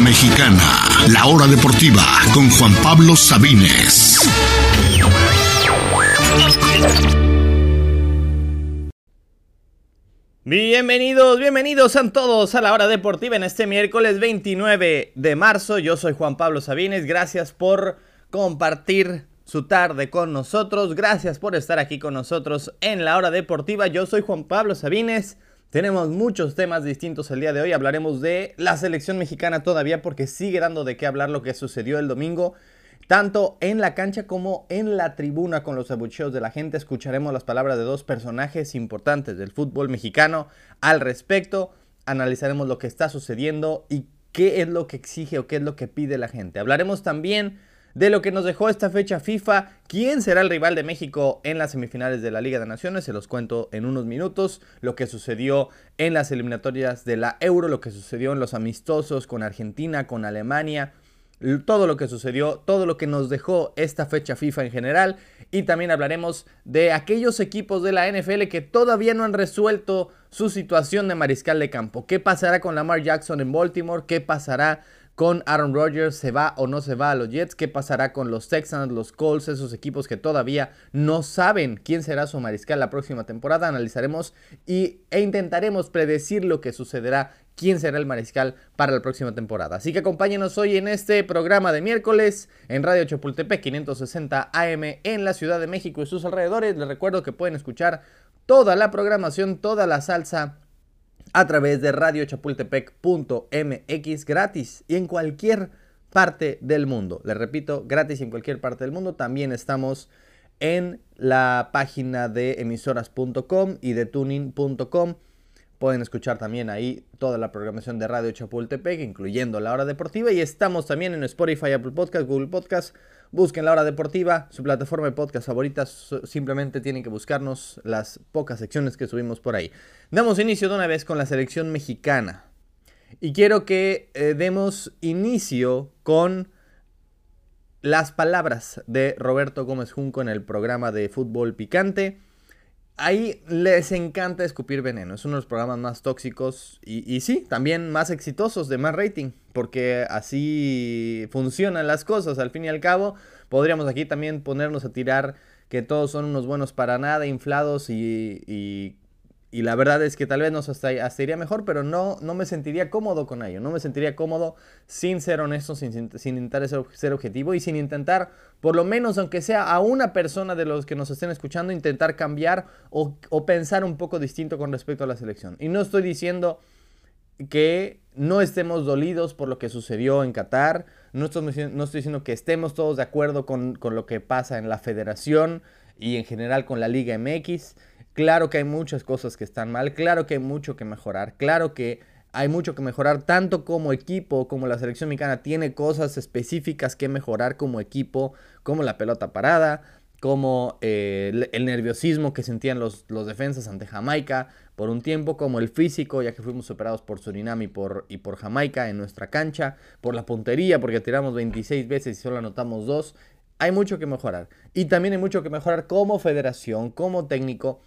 Mexicana, la hora deportiva con Juan Pablo Sabines. Bienvenidos, bienvenidos a todos a la hora deportiva en este miércoles 29 de marzo. Yo soy Juan Pablo Sabines, gracias por compartir su tarde con nosotros, gracias por estar aquí con nosotros en la hora deportiva. Yo soy Juan Pablo Sabines. Tenemos muchos temas distintos el día de hoy. Hablaremos de la selección mexicana todavía porque sigue dando de qué hablar lo que sucedió el domingo tanto en la cancha como en la tribuna con los abucheos de la gente escucharemos las palabras de dos personajes importantes del fútbol mexicano al respecto. Analizaremos lo que está sucediendo y qué es lo que exige o qué es lo que pide la gente. Hablaremos también de lo que nos dejó esta fecha FIFA, quién será el rival de México en las semifinales de la Liga de Naciones, se los cuento en unos minutos, lo que sucedió en las eliminatorias de la Euro, lo que sucedió en los amistosos con Argentina, con Alemania, todo lo que sucedió, todo lo que nos dejó esta fecha FIFA en general y también hablaremos de aquellos equipos de la NFL que todavía no han resuelto su situación de mariscal de campo. ¿Qué pasará con Lamar Jackson en Baltimore? ¿Qué pasará con Aaron Rodgers? ¿Se va o no se va a los Jets? ¿Qué pasará con los Texans, los Colts, esos equipos que todavía no saben quién será su mariscal la próxima temporada? Analizaremos y, e intentaremos predecir lo que sucederá quién será el mariscal para la próxima temporada. Así que acompáñenos hoy en este programa de miércoles en Radio Chapultepec 560 AM en la Ciudad de México y sus alrededores. Les recuerdo que pueden escuchar toda la programación, toda la salsa a través de radiochapultepec.mx gratis y en cualquier parte del mundo. Les repito, gratis en cualquier parte del mundo. También estamos en la página de emisoras.com y de tuning.com Pueden escuchar también ahí toda la programación de Radio Chapultepec, incluyendo la hora deportiva. Y estamos también en Spotify, Apple Podcast, Google Podcast. Busquen la hora deportiva, su plataforma de podcast favorita. Simplemente tienen que buscarnos las pocas secciones que subimos por ahí. Damos inicio de una vez con la selección mexicana. Y quiero que eh, demos inicio con las palabras de Roberto Gómez Junco en el programa de Fútbol Picante ahí les encanta escupir veneno. Es uno de los programas más tóxicos y, y, sí, también más exitosos de más rating, porque así funcionan las cosas. Al fin y al cabo, podríamos aquí también ponernos a tirar que todos son unos buenos para nada, inflados y, y y la verdad es que tal vez nos hasta, iría mejor, pero no, no me sentiría cómodo con ello. No me sentiría cómodo sin ser honesto, sin, sin, intentar ser, objetivo y sin intentar, por lo menos aunque sea a una persona de los que nos estén escuchando, intentar cambiar o, o pensar un poco distinto con respecto a la selección. Y no estoy diciendo que no estemos dolidos por lo que sucedió en Qatar. No estoy, no estoy diciendo que estemos todos de acuerdo con, con lo que pasa en la federación y en general con la Liga MX. Claro que hay muchas cosas que están mal, claro que hay mucho que mejorar, claro que hay mucho que mejorar, tanto como equipo como la selección mexicana tiene cosas específicas que mejorar como equipo, como la pelota parada, como eh, el, nerviosismo que sentían los, los, defensas ante Jamaica por un tiempo, como el físico, ya que fuimos superados por Surinam y por, y por Jamaica en nuestra cancha, por la puntería, porque tiramos 26 veces y solo anotamos 2. Hay mucho que mejorar. Y también hay mucho que mejorar como federación, como técnico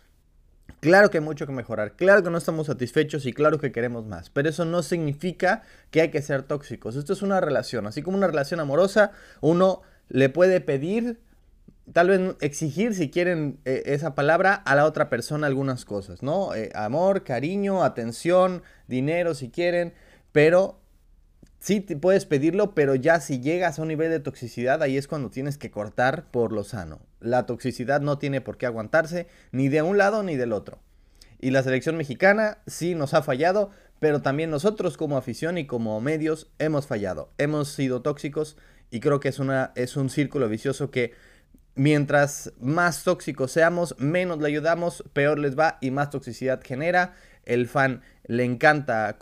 Claro que hay mucho que mejorar, claro que no estamos satisfechos y claro que queremos más, pero eso no significa que hay que ser tóxicos. Esto es una relación, así como una relación amorosa, uno le puede pedir, tal vez exigir, si quieren eh, esa palabra, a la otra persona algunas cosas, ¿no? Eh, amor, cariño, atención, dinero, si quieren, pero sí puedes pedirlo, pero ya si llegas a un nivel de toxicidad, ahí es cuando tienes que cortar por lo sano. La toxicidad no tiene por qué aguantarse ni de un lado ni del otro. Y la selección mexicana sí nos ha fallado, pero también nosotros como afición y como medios hemos fallado. Hemos sido tóxicos y creo que es, una, es un círculo vicioso que mientras más tóxicos seamos, menos le ayudamos, peor les va y más toxicidad genera el fan le encanta,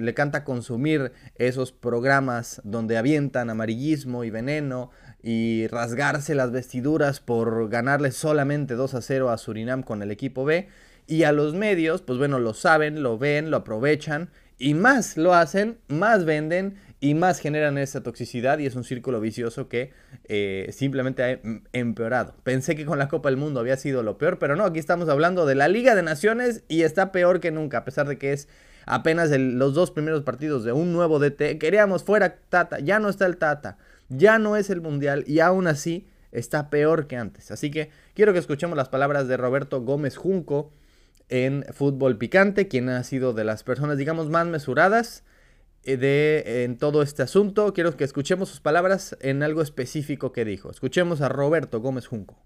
le encanta consumir esos programas donde avientan amarillismo y veneno y rasgarse las vestiduras por ganarle solamente 2 a 0 a Surinam con el equipo B. Y a los medios, pues bueno, lo saben, lo ven, lo aprovechan y más lo hacen, más venden y más generan esa toxicidad y es un círculo vicioso que eh, simplemente ha empeorado. Pensé que con la Copa del Mundo había sido lo peor, pero no, aquí estamos hablando de la Liga de Naciones y está peor que nunca, a pesar de que es apenas los dos primeros partidos de un nuevo DT, queríamos fuera Tata, ya no está el Tata, ya no es el Mundial y aún así está peor que antes. Así que quiero que escuchemos las palabras de Roberto Gómez Junco en Fútbol Picante, quien ha sido de las personas, digamos, más mesuradas de, en todo este asunto. Quiero que escuchemos sus palabras en algo específico que dijo. Escuchemos a Roberto Gómez Junco.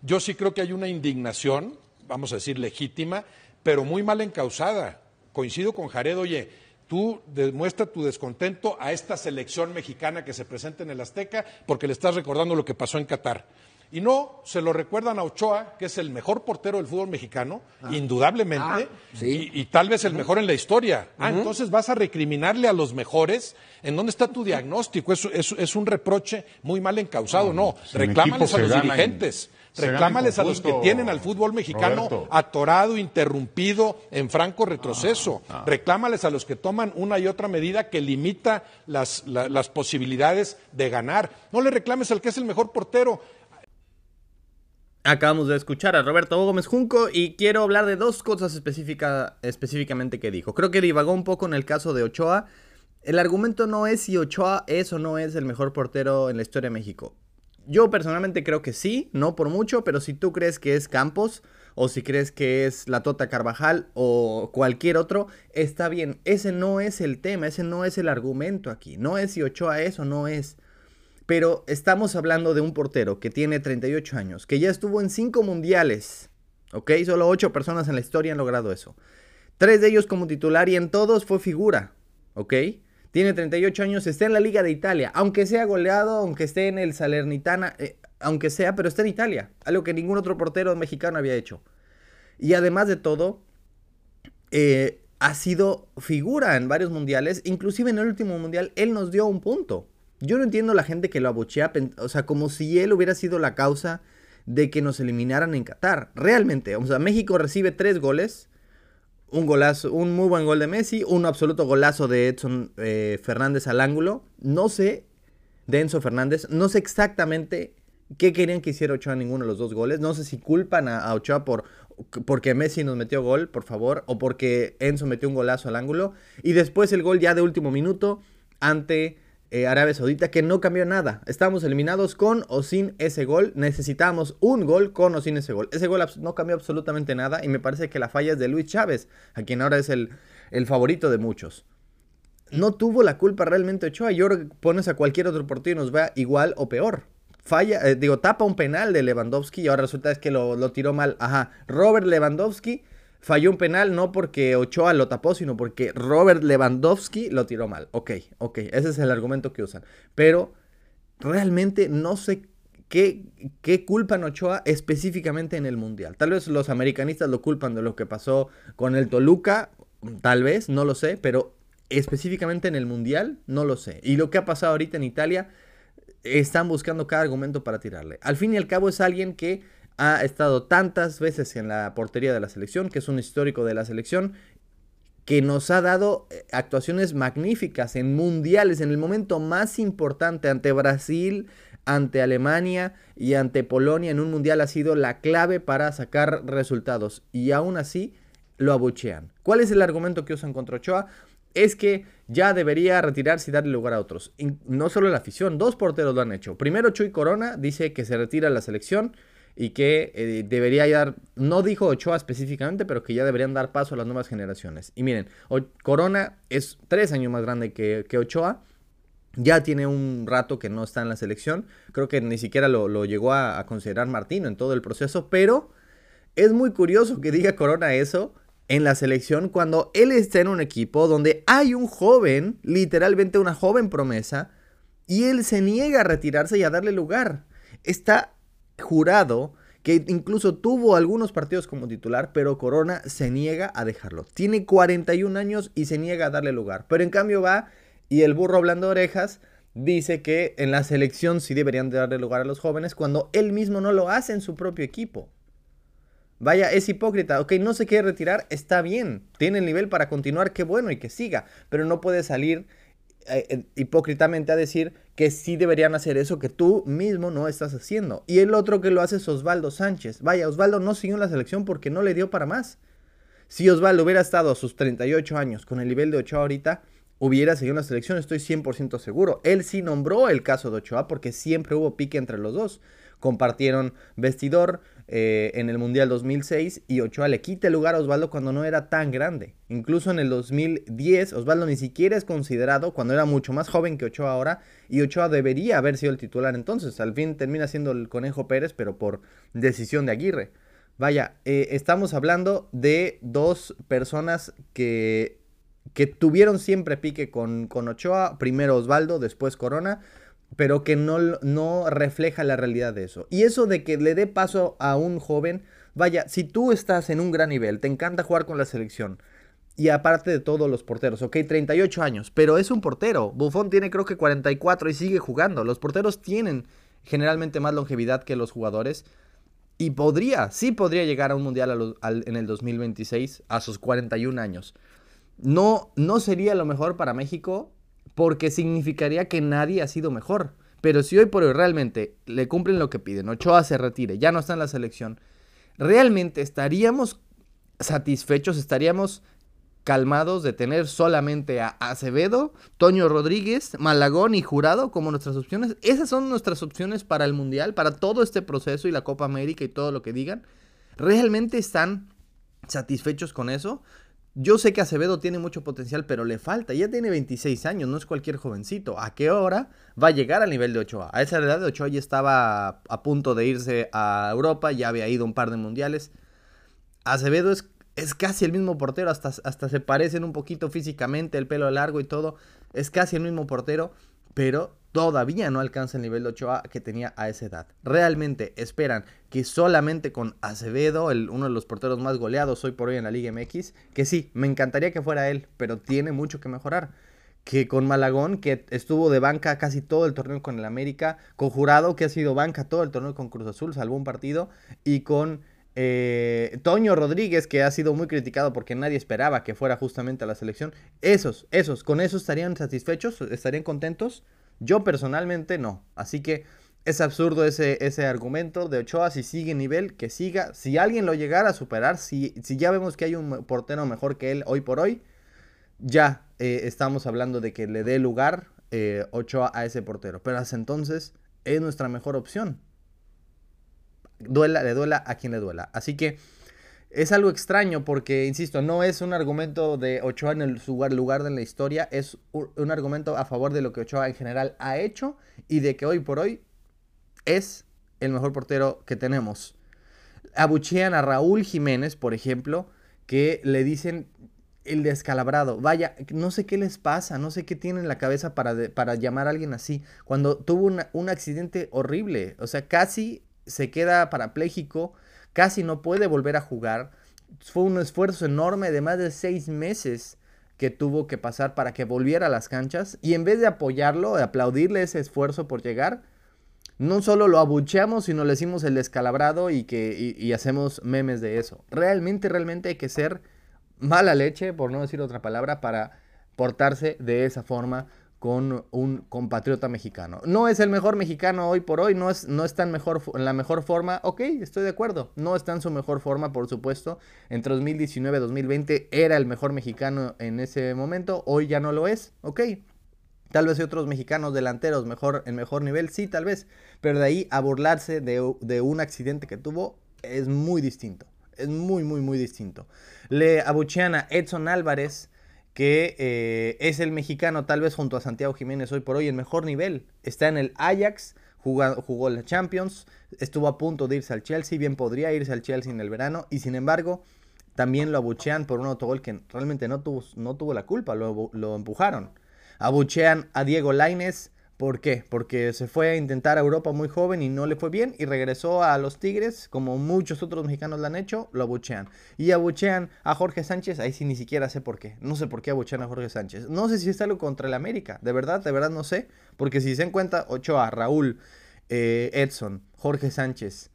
Yo sí creo que hay una indignación, vamos a decir legítima, pero muy mal encausada. Coincido con Jared, oye, tú demuestra tu descontento a esta selección mexicana que se presenta en el Azteca porque le estás recordando lo que pasó en Qatar. Y no, se lo recuerdan a Ochoa, que es el mejor portero del fútbol mexicano, ah. indudablemente, ah, y, tal vez el mejor en la historia. Ah, entonces vas a recriminarle a los mejores. ¿En dónde está tu diagnóstico? Es, es, un reproche muy mal encausado. No, reclámales a los dirigentes. Reclámales a los que tienen al fútbol mexicano atorado, interrumpido, en franco retroceso. Reclámales a los que toman una y otra medida que limita las, las posibilidades de ganar. No le reclames al que es el mejor portero. Acabamos de escuchar a Roberto Gómez Junco y quiero hablar de dos cosas específicamente que dijo. Creo que divagó un poco en el caso de Ochoa. El argumento no es si Ochoa es o no es el mejor portero en la historia de México. Yo personalmente creo que sí, no por mucho, pero si tú crees que es Campos o si crees que es la Tota Carvajal o cualquier otro, está bien. Ese no es el tema, ese no es el argumento aquí. No es si Ochoa es o no es. Pero estamos hablando de un portero que tiene 38 años, que ya estuvo en 5 mundiales. ¿Ok? Solo 8 personas en la historia han logrado eso. Tres de ellos como titular y en todos fue figura. ¿Ok? Tiene 38 años, está en la Liga de Italia. Aunque sea goleado, aunque esté en el Salernitana, eh, aunque sea, pero está en Italia. Algo que ningún otro portero mexicano había hecho. Y además de todo, eh, ha sido figura en varios mundiales. Inclusive en el último mundial, él nos dio un punto. Yo no entiendo la gente que lo abuchea, o sea, como si él hubiera sido la causa de que nos eliminaran en Qatar. Realmente, o sea, México recibe tres goles. Un golazo, un muy buen gol de Messi, un absoluto golazo de Edson eh, Fernández al ángulo. No sé, de Enzo Fernández, no sé exactamente qué querían que hiciera Ochoa ninguno de los dos goles. No sé si culpan a, a Ochoa por porque Messi nos metió gol, por favor, o porque Enzo metió un golazo al ángulo. Y después el gol ya de último minuto ante eh, Arabia Saudita que no cambió nada. Estamos eliminados con o sin ese gol. Necesitamos un gol con o sin ese gol. Ese gol no cambió absolutamente nada y me parece que la falla es de Luis Chávez, a quien ahora es el, favorito de muchos. No tuvo la culpa realmente Ochoa. Y ahora pones a cualquier otro partido y nos va igual o peor. Falla, eh, digo, tapa un penal de Lewandowski y ahora resulta es que lo, lo tiró mal. Ajá, Robert Lewandowski falló un penal no porque Ochoa lo tapó, sino porque Robert Lewandowski lo tiró mal. Ok, ok, ese es el argumento que usan. Pero realmente no sé qué, qué culpan Ochoa específicamente en el Mundial. Tal vez los americanistas lo culpan de lo que pasó con el Toluca, tal vez, no lo sé, pero específicamente en el Mundial, no lo sé. Y lo que ha pasado ahorita en Italia, están buscando cada argumento para tirarle. Al fin y al cabo es alguien que ha estado tantas veces en la portería de la selección, que es un histórico de la selección, que nos ha dado eh, actuaciones magníficas en mundiales, en el momento más importante ante Brasil, ante Alemania y ante Polonia en un mundial ha sido la clave para sacar resultados y aún así lo abuchean. ¿Cuál es el argumento que usan contra Ochoa? Es que ya debería retirarse y darle lugar a otros. no solo la afición, dos porteros lo han hecho. Primero Chuy Corona dice que se retira la selección y que eh, debería dar, no dijo Ochoa específicamente, pero que ya deberían dar paso a las nuevas generaciones. Y miren, Corona es tres años más grande que, Ochoa. Ya tiene un rato que no está en la selección. Creo que ni siquiera lo, llegó a, a, considerar Martino en todo el proceso. Pero es muy curioso que diga Corona eso en la selección cuando él está en un equipo donde hay un joven, literalmente una joven promesa, y él se niega a retirarse y a darle lugar. Está jurado que incluso tuvo algunos partidos como titular, pero Corona se niega a dejarlo. Tiene 41 años y se niega a darle lugar. Pero en cambio va y el burro hablando orejas dice que en la selección sí deberían darle lugar a los jóvenes cuando él mismo no lo hace en su propio equipo. Vaya, es hipócrita. Ok, no se quiere retirar, está bien. Tiene el nivel para continuar, qué bueno y que siga. Pero no puede salir eh, hipócritamente a decir que sí deberían hacer eso que tú mismo no estás haciendo. Y el otro que lo hace es Osvaldo Sánchez. Vaya, Osvaldo no siguió la selección porque no le dio para más. Si Osvaldo hubiera estado a sus 38 años con el nivel de Ochoa ahorita, hubiera seguido la selección, estoy 100% seguro. Él sí nombró el caso de Ochoa porque siempre hubo pique entre los dos. Compartieron vestidor eh, en el Mundial 2006 y Ochoa le quita el lugar a Osvaldo cuando no era tan grande. Incluso en el 2010 Osvaldo ni siquiera es considerado cuando era mucho más joven que Ochoa ahora y Ochoa debería haber sido el titular entonces. Al fin termina siendo el Conejo Pérez pero por decisión de Aguirre. Vaya, eh, estamos hablando de dos personas que que tuvieron siempre pique con, con Ochoa, primero Osvaldo, después Corona, pero que no, no refleja la realidad de eso. Y eso de que le dé paso a un joven, vaya, si tú estás en un gran nivel, te encanta jugar con la selección, y aparte de todos los porteros, ok, 38 años, pero es un portero. Buffon tiene creo que 44 y sigue jugando. Los porteros tienen generalmente más longevidad que los jugadores. Y podría, sí podría llegar a un mundial en el 2026 a sus 41 años no, no sería lo mejor para México porque significaría que nadie ha sido mejor. Pero si hoy por hoy realmente le cumplen lo que piden, Ochoa se retire, ya no está en la selección, realmente estaríamos satisfechos, estaríamos calmados de tener solamente a Acevedo, Toño Rodríguez, Malagón y Jurado como nuestras opciones. Esas son nuestras opciones para el Mundial, para todo este proceso y la Copa América y todo lo que digan. ¿Realmente están satisfechos con eso? Yo sé que Acevedo tiene mucho potencial, pero le falta. Ya tiene 26 años, no es cualquier jovencito. ¿A qué hora va a llegar al nivel de Ochoa? A esa edad de Ochoa ya estaba a punto de irse a Europa, ya había ido un par de mundiales. Acevedo es, es casi el mismo portero, hasta, hasta se parecen un poquito físicamente, el pelo largo y todo. Es casi el mismo portero, pero todavía no alcanza el nivel de Ochoa que tenía a esa edad. Realmente esperan que solamente con Acevedo, uno de los porteros más goleados hoy por hoy en la Liga MX, que sí, me encantaría que fuera él, pero tiene mucho que mejorar. Que con Malagón, que estuvo de banca casi todo el torneo con el América, con Jurado, que ha sido banca todo el torneo con Cruz Azul, salvó un partido, y con eh, Toño Rodríguez, que ha sido muy criticado porque nadie esperaba que fuera justamente a la selección. Esos, esos, con esos estarían satisfechos, estarían contentos. Yo personalmente no. Así que es absurdo ese, ese argumento de Ochoa. Si sigue nivel, que siga. Si alguien lo llegara a superar, si, si ya vemos que hay un portero mejor que él hoy por hoy, ya eh, estamos hablando de que le dé lugar eh, Ochoa a ese portero. Pero hasta entonces es nuestra mejor opción. Duela, le duela a quien le duela. Así que es algo extraño porque, insisto, no es un argumento de Ochoa en el lugar, lugar de la historia, es un, argumento a favor de lo que Ochoa en general ha hecho y de que hoy por hoy es el mejor portero que tenemos. Abuchean a Raúl Jiménez, por ejemplo, que le dicen el descalabrado. Vaya, no sé qué les pasa, no sé qué tienen en la cabeza para, para llamar a alguien así. Cuando tuvo un accidente horrible, o sea, casi se queda parapléjico casi no puede volver a jugar. Fue un esfuerzo enorme de más de seis meses que tuvo que pasar para que volviera a las canchas. Y en vez de apoyarlo, de aplaudirle ese esfuerzo por llegar, no solo lo abucheamos, sino le decimos el descalabrado y, que, y hacemos memes de eso. Realmente, realmente hay que ser mala leche, por no decir otra palabra, para portarse de esa forma con un compatriota mexicano. No es el mejor mexicano hoy por hoy, no, es, no está en, mejor, en la mejor forma, ok, estoy de acuerdo, no está en su mejor forma, por supuesto, entre 2019 y 2020 era el mejor mexicano en ese momento, hoy ya no lo es, ok. Tal vez hay otros mexicanos delanteros mejor, en mejor nivel, sí, tal vez, pero de ahí a burlarse de, de un accidente que tuvo es muy distinto, es muy, muy, muy distinto. Le abuchean a Edson Álvarez, que eh, es el mexicano tal vez junto a Santiago Jiménez hoy por hoy en mejor nivel. Está en el Ajax, jugó, jugó la Champions, estuvo a punto de irse al Chelsea, bien podría irse al Chelsea en el verano y sin embargo también lo abuchean por un autogol que realmente no tuvo, no tuvo la culpa, lo, lo empujaron. Abuchean a Diego Laines ¿Por qué? Porque se fue a intentar a Europa muy joven y no le fue bien y regresó a los Tigres, como muchos otros mexicanos lo han hecho, lo abuchean. Y abuchean a Jorge Sánchez, ahí sí ni siquiera sé por qué. No sé por qué abuchean a Jorge Sánchez. No sé si es algo contra el América, de verdad, de verdad no sé. Porque si se en cuenta, Ochoa, Raúl, eh, Edson, Jorge Sánchez,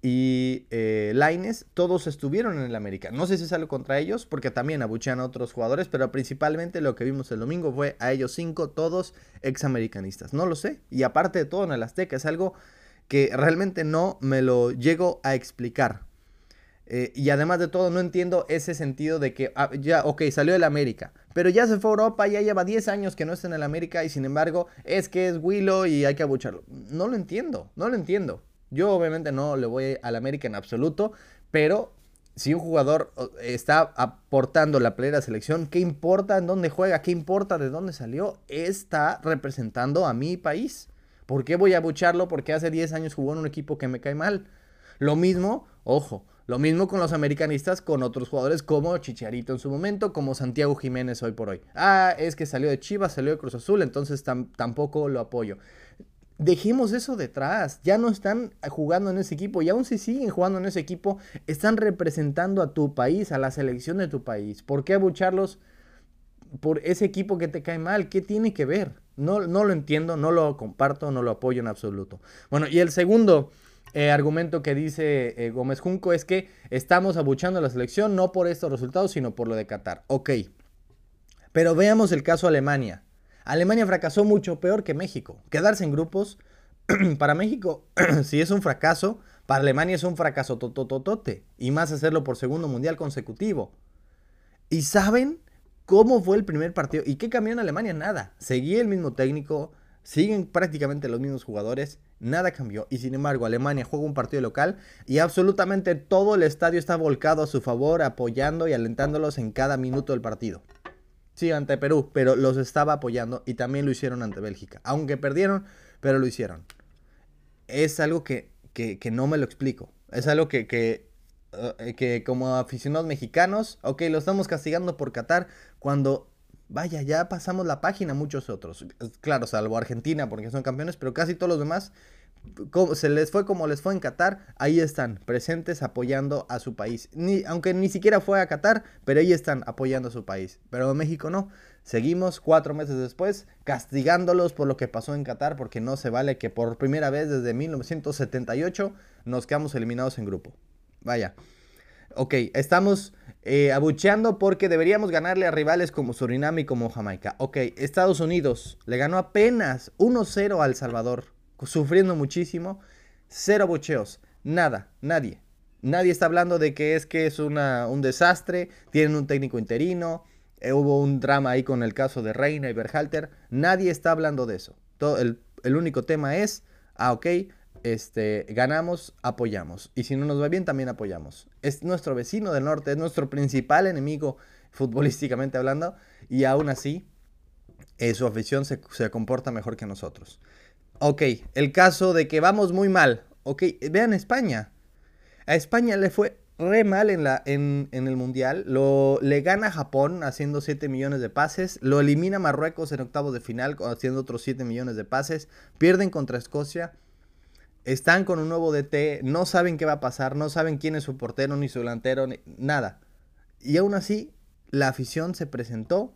y eh, Laines, todos estuvieron en el América. No sé si es algo contra ellos, porque también abuchean a otros jugadores, pero principalmente lo que vimos el domingo fue a ellos cinco, todos examericanistas. No lo sé. Y aparte de todo en el Azteca, es algo que realmente no me lo llego a explicar. Eh, y además de todo, no entiendo ese sentido de que, ah, ya, ok, salió del América, pero ya se fue a Europa, ya lleva 10 años que no está en el América y sin embargo es que es Willow y hay que abucharlo. No lo entiendo, no lo entiendo. Yo obviamente no le voy al América en absoluto, pero si un jugador está aportando la playera selección, ¿qué importa en dónde juega? ¿Qué importa de dónde salió? Está representando a mi país. ¿Por qué voy a abucharlo? Porque hace 10 años jugó en un equipo que me cae mal. Lo mismo, ojo, lo mismo con los americanistas, con otros jugadores como Chicharito en su momento, como Santiago Jiménez hoy por hoy. Ah, es que salió de Chivas, salió de Cruz Azul, entonces tampoco lo apoyo. Dejemos eso detrás, ya no están jugando en ese equipo y aún si siguen jugando en ese equipo, están representando a tu país, a la selección de tu país. ¿Por qué abucharlos por ese equipo que te cae mal? ¿Qué tiene que ver? No, no lo entiendo, no lo comparto, no lo apoyo en absoluto. Bueno, y el segundo eh, argumento que dice eh, Gómez Junco es que estamos abuchando a la selección no por estos resultados, sino por lo de Qatar. Ok. Pero veamos el caso Alemania. Alemania fracasó mucho peor que México. Quedarse en grupos, para México, si es un fracaso, para Alemania es un fracaso totototote. Y más hacerlo por segundo mundial consecutivo. ¿Y saben cómo fue el primer partido? ¿Y qué cambió en Alemania? Nada. Seguía el mismo técnico, siguen prácticamente los mismos jugadores nada cambió. Y sin embargo, Alemania juega un partido local y absolutamente todo el estadio está volcado a su favor, apoyando y alentándolos en cada minuto del partido. Sí, ante Perú, pero los estaba apoyando y también lo hicieron ante Bélgica. Aunque perdieron, pero lo hicieron. Es algo que, que, no me lo explico. Es algo que, que, eh, que como aficionados mexicanos, ok, lo estamos castigando por Qatar cuando vaya, ya pasamos la página muchos otros. Claro, salvo Argentina porque son campeones, pero casi todos los demás, se les fue como les fue en Qatar, ahí están, presentes apoyando a su país. Ni, aunque ni siquiera fue a Qatar, pero ahí están apoyando a su país. Pero México no. Seguimos cuatro meses después castigándolos por lo que pasó en Qatar, porque no se vale que por primera vez desde 1978 nos quedamos eliminados en grupo. Vaya. Ok, estamos eh, abucheando porque deberíamos ganarle a rivales como Surinam y como Jamaica. Ok, Estados Unidos le ganó apenas 1-0 al Salvador, sufriendo muchísimo. Cero abucheos, nada, nadie. Nadie está hablando de que es que es una, un desastre, tienen un técnico interino, eh, hubo un drama ahí con el caso de Reina y Berhalter. Nadie está hablando de eso. El, el único tema es, ah, ok, este, ganamos, apoyamos. Y si no nos va bien, también apoyamos. Es nuestro vecino del norte, es nuestro principal enemigo futbolísticamente hablando. Y aún así, eh, su afición se, comporta mejor que nosotros. Ok, el caso de que vamos muy mal. Ok, vean España. A España le fue re mal en, la, en, en, el Mundial. Lo, le gana Japón haciendo 7 millones de pases. Lo elimina Marruecos en octavos de final haciendo otros 7 millones de pases. Pierden contra Escocia están con un nuevo DT, no saben qué va a pasar, no saben quién es su portero, ni su delantero, ni nada. Y aún así, la afición se presentó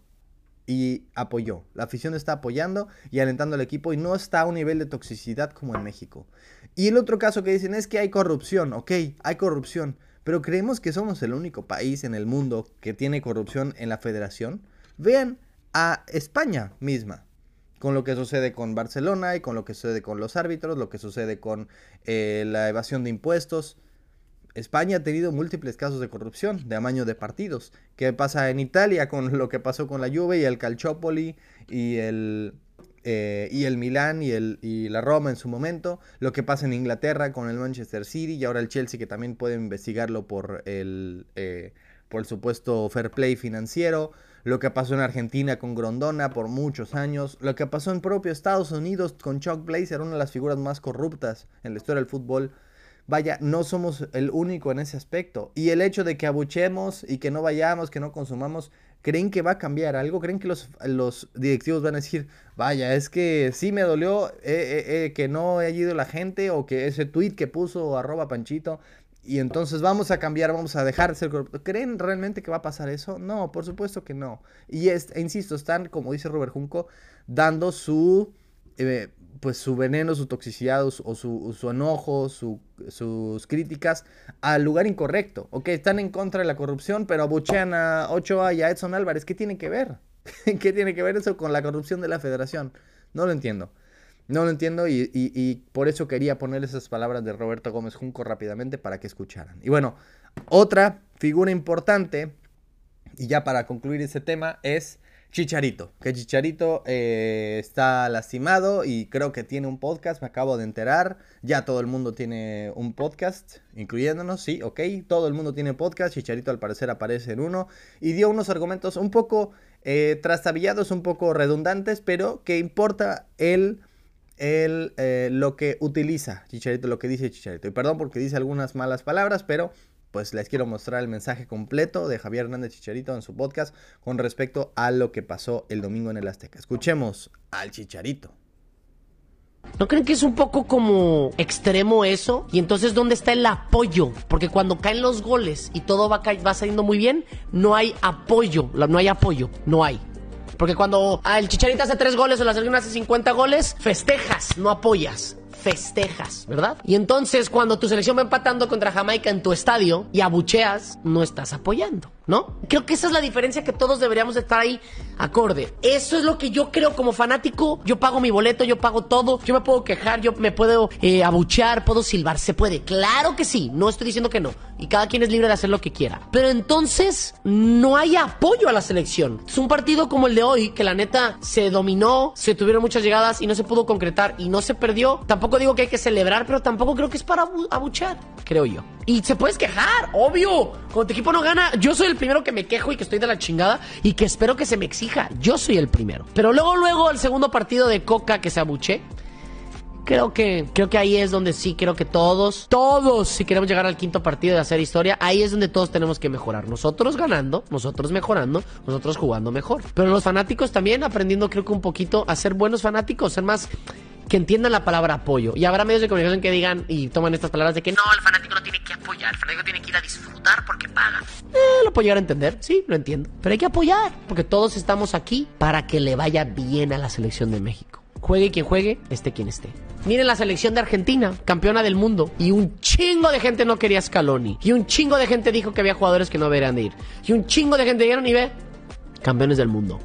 y apoyó. La afición está apoyando y alentando al equipo y no está a un nivel de toxicidad como en México. Y el otro caso que dicen es que hay corrupción, ok, hay corrupción, pero creemos que somos el único país en el mundo que tiene corrupción en la federación. Vean a España misma con lo que sucede con Barcelona y con lo que sucede con los árbitros, lo que sucede con eh, la evasión de impuestos. España ha tenido múltiples casos de corrupción, de amaño de partidos. ¿Qué pasa en Italia con lo que pasó con la Juve y el Calciopoli y el, eh, y el Milán y, el, y la Roma en su momento? Lo que pasa en Inglaterra con el Manchester City y ahora el Chelsea que también puede investigarlo por el, eh, por el supuesto fair play financiero lo que pasó en Argentina con Grondona por muchos años, lo que pasó en propio Estados Unidos con Chuck Blazer, una de las figuras más corruptas en la historia del fútbol. Vaya, no somos el único en ese aspecto. Y el hecho de que abuchemos y que no vayamos, que no consumamos, ¿creen que va a cambiar algo? ¿Creen que los, los directivos van a decir, vaya, es que sí me dolió eh, eh, eh, que no haya ido la gente o que ese tweet que puso arroba Panchito y entonces vamos a cambiar, vamos a dejar de ser ¿Creen realmente que va a pasar eso? No, por supuesto que no. Y es, e insisto, están, como dice Robert Junco, dando su, pues su veneno, su toxicidad o su, su enojo, sus críticas al lugar incorrecto. Ok, están en contra de la corrupción, pero abuchean a Ochoa y a Edson Álvarez. ¿Qué tiene que ver? ¿Qué tiene que ver eso con la corrupción de la federación? No lo entiendo. No lo entiendo y, por eso quería poner esas palabras de Roberto Gómez Junco rápidamente para que escucharan. Y bueno, Otra figura importante, y ya para concluir ese tema, es Chicharito. Que Chicharito eh, está lastimado y creo que tiene un podcast, me acabo de enterar. Ya todo el mundo tiene un podcast, incluyéndonos, sí, ok. Todo el mundo tiene podcast, Chicharito al parecer aparece en uno. Y dio unos argumentos un poco eh, trastabillados, un poco redundantes, pero que importa el... el eh, lo que utiliza Chicharito, lo que dice Chicharito. Y perdón porque dice algunas malas palabras, pero pues les quiero mostrar el mensaje completo de Javier Hernández Chicharito en su podcast con respecto a lo que pasó el domingo en el Azteca. Escuchemos al Chicharito. ¿No creen que es un poco como extremo eso? Y entonces, ¿dónde está el apoyo? Porque cuando caen los goles y todo va, va saliendo muy bien, no hay apoyo. No hay apoyo, no hay. Porque cuando el Chicharito hace tres goles o la selección hace 50 goles, festejas, no apoyas festejas, ¿verdad? Y entonces cuando tu selección va empatando contra Jamaica en tu estadio y abucheas, no estás apoyando. ¿No? Creo que esa es la diferencia que todos deberíamos estar ahí acorde. Eso es lo que yo creo como fanático. Yo pago mi boleto, yo pago todo. Yo me puedo quejar, yo me puedo eh, abuchear, puedo silbar. Se puede. Claro que sí. No estoy diciendo que no. Y cada quien es libre de hacer lo que quiera. Pero entonces no hay apoyo a la selección. Es un partido como el de hoy, que la neta se dominó, se tuvieron muchas llegadas y no se pudo concretar y no se perdió. Tampoco digo que hay que celebrar, pero tampoco creo que es para abuchear, creo yo. Y se puedes quejar, obvio. Cuando tu equipo no gana, yo soy el primero que me quejo y que estoy de la chingada y que espero que se me exija. Yo soy el primero. Pero luego, luego, el segundo partido de Coca que se abuche. Creo que, creo que ahí es donde sí, creo que todos, todos, si queremos llegar al quinto partido de hacer historia, ahí es donde todos tenemos que mejorar. Nosotros ganando, nosotros mejorando, nosotros jugando mejor. Pero los fanáticos también aprendiendo, creo que un poquito a ser buenos fanáticos, ser más que entiendan la palabra apoyo. Y habrá medios de comunicación que digan y toman estas palabras de que no, el fanático no tiene que apoyar, el fanático tiene que ir a disfrutar porque paga. Eh, lo puedo llegar a entender, sí, lo entiendo. Pero hay que apoyar, porque todos estamos aquí para que le vaya bien a la selección de México. Juegue quien juegue, esté quien esté. Miren la selección de Argentina, campeona del mundo. Y un chingo de gente no quería Scaloni. Y un chingo de gente dijo que había jugadores que no deberían de ir. Y un chingo de gente dijeron y ve, campeones del mundo.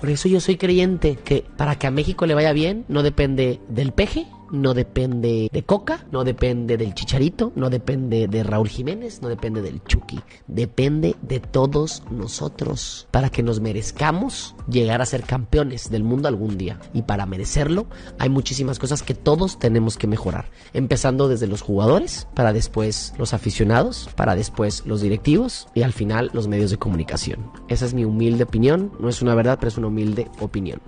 Por eso yo soy creyente que para que a México le vaya bien no depende del peje, no depende de Coca, no depende del Chicharito, no depende de Raúl Jiménez, no depende del Chucky. Depende de todos nosotros para que nos merezcamos llegar a ser campeones del mundo algún día. Y para merecerlo hay muchísimas cosas que todos tenemos que mejorar. Empezando desde los jugadores, para después los aficionados, para después los directivos y al final los medios de comunicación. Esa es mi humilde opinión. No es una verdad, pero es una humilde opinión.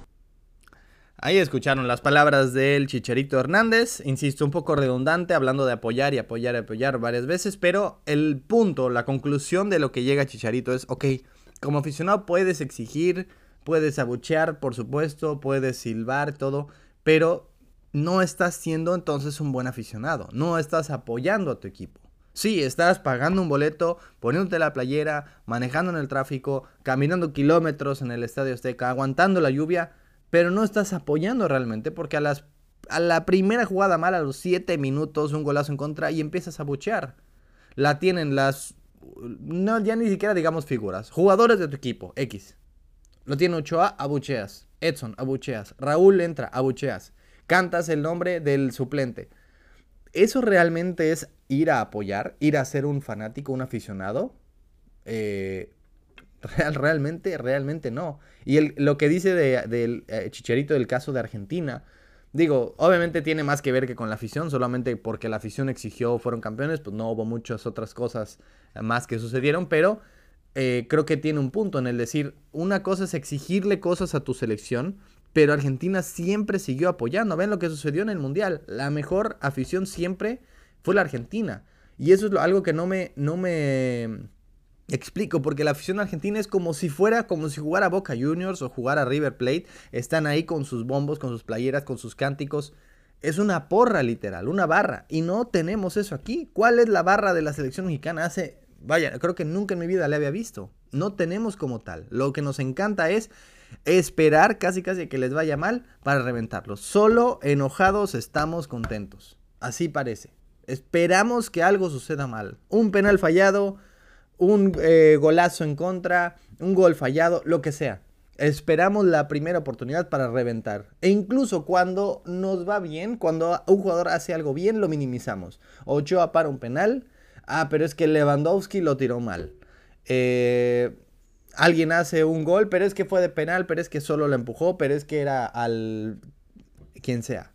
Ahí escucharon las palabras del Chicharito Hernández, insisto, un poco redundante, hablando de apoyar y apoyar y apoyar varias veces, pero el punto, la conclusión de lo que llega Chicharito es, ok, como aficionado puedes exigir, puedes abuchear, por supuesto, puedes silbar, todo, pero no estás siendo entonces un buen aficionado, no estás apoyando a tu equipo. Sí, estás pagando un boleto, poniéndote la playera, manejando en el tráfico, caminando kilómetros en el Estadio Azteca, aguantando la lluvia, pero no estás apoyando realmente porque a, las, a la primera jugada mala, a los 7 minutos, un golazo en contra y empiezas a buchear. La tienen las... No, ya ni siquiera digamos figuras. Jugadores de tu equipo, X. Lo tiene Ochoa, abucheas. Edson, abucheas. Raúl entra, abucheas. Cantas el nombre del suplente. ¿Eso realmente es ir a apoyar? ¿Ir a ser un fanático, un aficionado? Eh, Real, realmente, realmente no. Y el, lo que dice del de, eh, Chicharito del caso de Argentina, digo, obviamente tiene más que ver que con la afición, solamente porque la afición exigió, fueron campeones, pues no hubo muchas otras cosas más que sucedieron, pero eh, creo que tiene un punto en el decir, una cosa es exigirle cosas a tu selección, pero Argentina siempre siguió apoyando. Ven lo que sucedió en el Mundial. La mejor afición siempre fue la Argentina. Y eso es algo que no me, no me Explico, porque la afición argentina es como si fuera, como si jugara Boca Juniors o jugara River Plate. Están ahí con sus bombos, con sus playeras, con sus cánticos. Es una porra literal, una barra. Y no tenemos eso aquí. ¿Cuál es la barra de la selección mexicana? Hace, vaya, creo que nunca en mi vida la había visto. No tenemos como tal. Lo que nos encanta es esperar casi casi que les vaya mal para reventarlos. Solo enojados estamos contentos. Así parece. Esperamos que algo suceda mal. Un penal fallado un eh, golazo en contra, un gol fallado, lo que sea. Esperamos la primera oportunidad para reventar. E incluso cuando nos va bien, cuando un jugador hace algo bien, lo minimizamos. Ochoa para un penal. Ah, pero es que Lewandowski lo tiró mal. Eh, alguien hace un gol, pero es que fue de penal, pero es que solo lo empujó, pero es que era al... quien sea.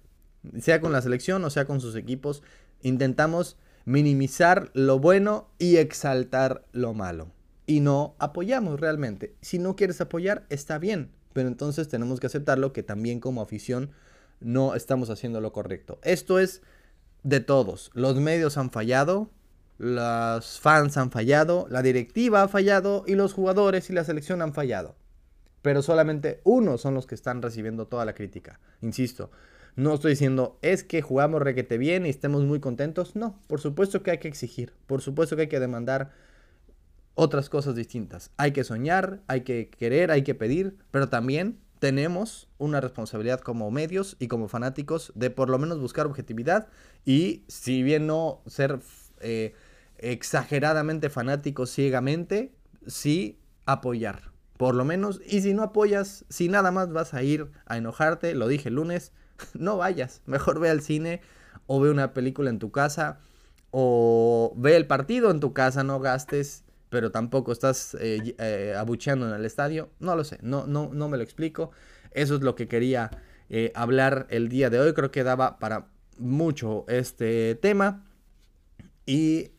Sea con la selección o sea con sus equipos. Intentamos minimizar lo bueno y exaltar lo malo y no apoyamos realmente. Si no quieres apoyar, está bien, pero entonces tenemos que aceptarlo que también como afición no estamos haciendo lo correcto. Esto es de todos. Los medios han fallado, los fans han fallado, la directiva ha fallado y los jugadores y la selección han fallado. Pero solamente unos son los que están recibiendo toda la crítica. Insisto, no estoy diciendo es que jugamos requete bien y estemos muy contentos. No, por supuesto que hay que exigir, por supuesto que hay que demandar otras cosas distintas. Hay que soñar, hay que querer, hay que pedir, pero también tenemos una responsabilidad como medios y como fanáticos de por lo menos buscar objetividad y si bien no ser eh, exageradamente fanáticos ciegamente, sí apoyar. Por lo menos, y si no apoyas, si nada más vas a ir a enojarte, lo dije el lunes, no vayas. Mejor ve al cine o ve una película en tu casa o ve el partido en tu casa, no gastes pero tampoco estás eh, eh, abucheando en el estadio. No lo sé, no, no, no me lo explico. Eso es lo que quería eh, hablar el día de hoy. Creo que daba para mucho este tema. Y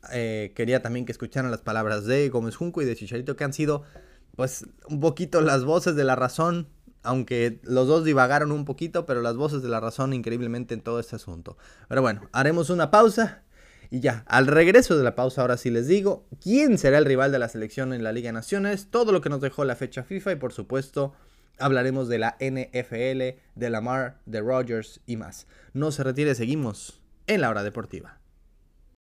quería también que escucharan las palabras de Gómez Junco y de Chicharito, que han sido, pues, un poquito las voces de la razón. Aunque los dos divagaron un poquito, pero las voces de la razón increíblemente en todo este asunto. Pero bueno, haremos una pausa y ya, al regreso de la pausa, ahora sí les digo quién será el rival de la selección en la Liga de Naciones, todo lo que nos dejó la fecha FIFA y por supuesto hablaremos de la NFL, de Lamar, de Rogers y más. No se retire, seguimos en la hora deportiva.